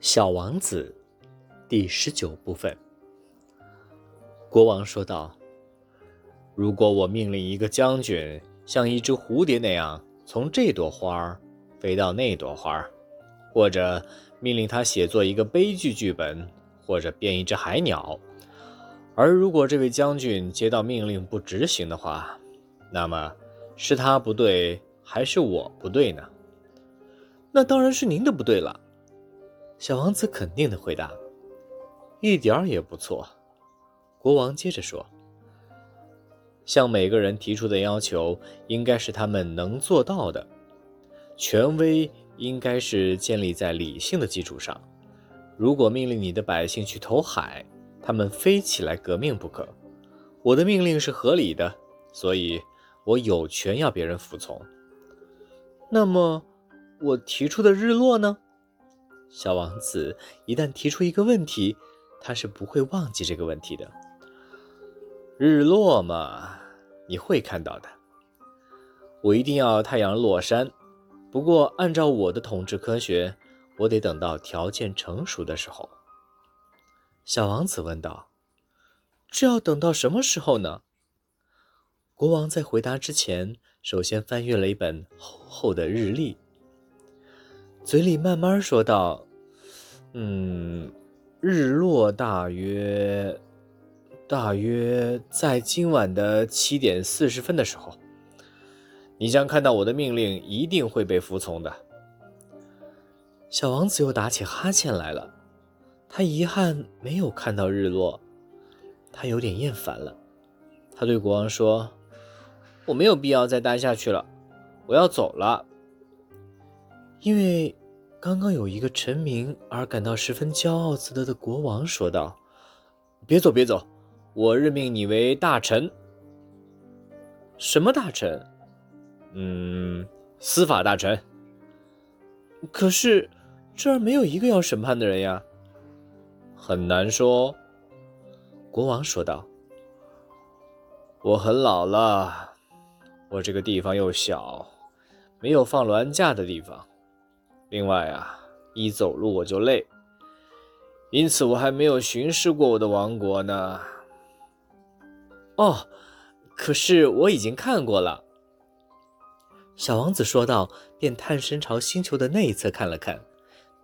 小王子，第十九部分。国王说道：“如果我命令一个将军像一只蝴蝶那样从这朵花儿飞到那朵花儿，或者命令他写作一个悲剧剧本，或者变一只海鸟，而如果这位将军接到命令不执行的话，那么是他不对，还是我不对呢？那当然是您的不对了。”小王子肯定的回答：“一点儿也不错。”国王接着说：“向每个人提出的要求应该是他们能做到的，权威应该是建立在理性的基础上。如果命令你的百姓去投海，他们非起来革命不可。我的命令是合理的，所以我有权要别人服从。那么，我提出的日落呢？”小王子一旦提出一个问题，他是不会忘记这个问题的。日落嘛，你会看到的。我一定要太阳落山，不过按照我的统治科学，我得等到条件成熟的时候。小王子问道：“这要等到什么时候呢？”国王在回答之前，首先翻阅了一本厚厚的日历。嘴里慢慢说道：“嗯，日落大约，大约在今晚的七点四十分的时候，你将看到我的命令一定会被服从的。”小王子又打起哈欠来了，他遗憾没有看到日落，他有点厌烦了。他对国王说：“我没有必要再待下去了，我要走了。”因为刚刚有一个臣民而感到十分骄傲自得的国王说道：“别走，别走，我任命你为大臣。什么大臣？嗯，司法大臣。可是这儿没有一个要审判的人呀。很难说。”国王说道：“我很老了，我这个地方又小，没有放銮驾的地方。”另外啊，一走路我就累，因此我还没有巡视过我的王国呢。哦，可是我已经看过了。”小王子说道，便探身朝星球的那一侧看了看，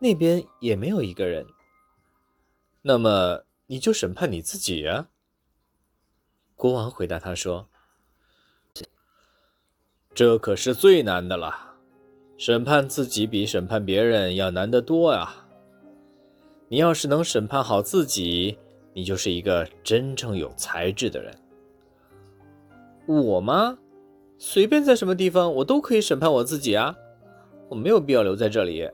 那边也没有一个人。那么你就审判你自己呀。”国王回答他说，“这可是最难的了。”审判自己比审判别人要难得多啊！你要是能审判好自己，你就是一个真正有才智的人。我吗？随便在什么地方，我都可以审判我自己啊！我没有必要留在这里，